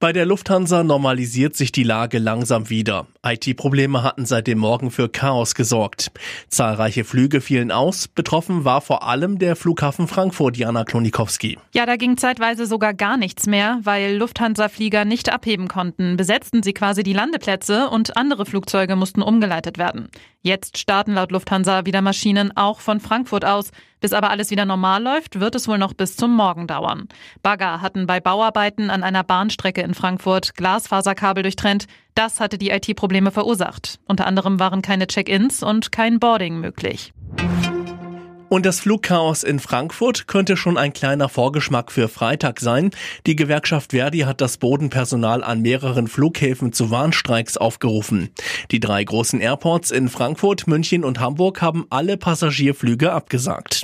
Bei der Lufthansa normalisiert sich die Lage langsam wieder. IT-Probleme hatten seit dem Morgen für Chaos gesorgt. Zahlreiche Flüge fielen aus. Betroffen war vor allem der Flughafen Frankfurt, Jana Klonikowski. Ja, da ging zeitweise sogar gar nichts mehr, weil Lufthansa-Flieger nicht abheben konnten. Besetzten sie quasi die Landeplätze und andere Flugzeuge mussten umgeleitet werden. Jetzt starten laut Lufthansa wieder Maschinen auch von Frankfurt aus. Bis aber alles wieder normal läuft, wird es wohl noch bis zum Morgen dauern. Bagger hatten bei Bauarbeiten an einer Bahnstrecke in Frankfurt Glasfaserkabel durchtrennt. Das hatte die IT-Probleme verursacht. Unter anderem waren keine Check-ins und kein Boarding möglich. Und das Flugchaos in Frankfurt könnte schon ein kleiner Vorgeschmack für Freitag sein. Die Gewerkschaft Verdi hat das Bodenpersonal an mehreren Flughäfen zu Warnstreiks aufgerufen. Die drei großen Airports in Frankfurt, München und Hamburg haben alle Passagierflüge abgesagt.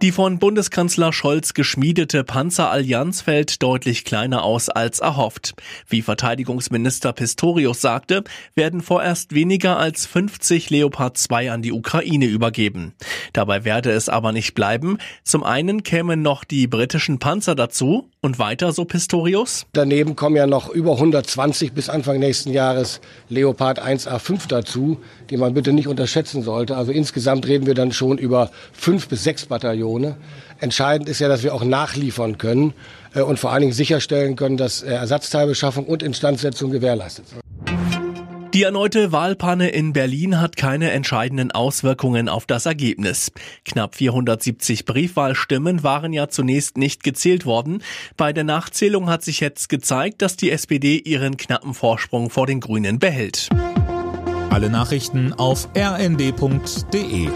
Die von Bundeskanzler Scholz geschmiedete Panzerallianz fällt deutlich kleiner aus als erhofft. Wie Verteidigungsminister Pistorius sagte, werden vorerst weniger als 50 Leopard 2 an die Ukraine übergeben. Dabei werde es aber nicht bleiben. Zum einen kämen noch die britischen Panzer dazu und weiter, so Pistorius. Daneben kommen ja noch über 120 bis Anfang nächsten Jahres Leopard 1A5 dazu, die man bitte nicht unterschätzen sollte. Also insgesamt reden wir dann schon über fünf bis sechs Bataillone. Bataillone. Entscheidend ist ja, dass wir auch nachliefern können äh, und vor allen Dingen sicherstellen können, dass äh, Ersatzteilbeschaffung und Instandsetzung gewährleistet sind. Die erneute Wahlpanne in Berlin hat keine entscheidenden Auswirkungen auf das Ergebnis. Knapp 470 Briefwahlstimmen waren ja zunächst nicht gezählt worden. Bei der Nachzählung hat sich jetzt gezeigt, dass die SPD ihren knappen Vorsprung vor den Grünen behält. Alle Nachrichten auf rnd.de